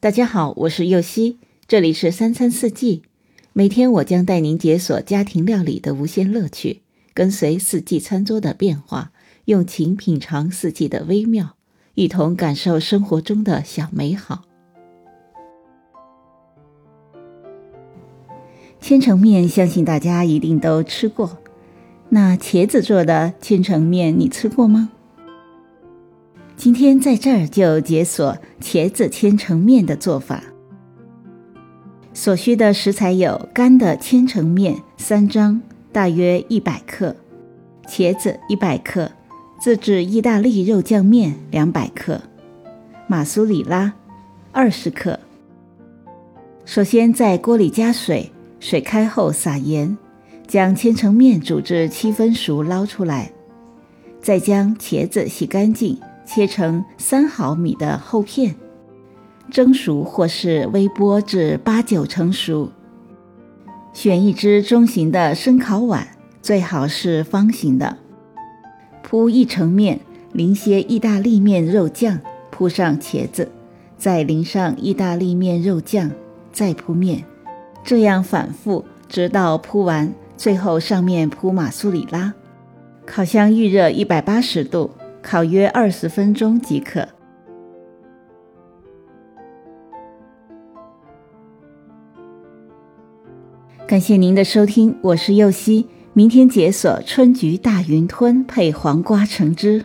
大家好，我是右希，这里是三餐四季。每天我将带您解锁家庭料理的无限乐趣，跟随四季餐桌的变化，用情品尝四季的微妙，一同感受生活中的小美好。千层面，相信大家一定都吃过。那茄子做的千层面，你吃过吗？今天在这儿就解锁茄子千层面的做法。所需的食材有干的千层面三张，大约一百克；茄子一百克；自制意大利肉酱面两百克；马苏里拉二十克。首先在锅里加水，水开后撒盐，将千层面煮至七分熟捞出来，再将茄子洗干净。切成三毫米的厚片，蒸熟或是微波至八九成熟。选一只中型的生烤碗，最好是方形的。铺一层面，淋些意大利面肉酱，铺上茄子，再淋上意大利面肉酱，再铺面，这样反复，直到铺完，最后上面铺马苏里拉。烤箱预热一百八十度。烤约二十分钟即可。感谢您的收听，我是右希。明天解锁春菊大云吞配黄瓜橙汁。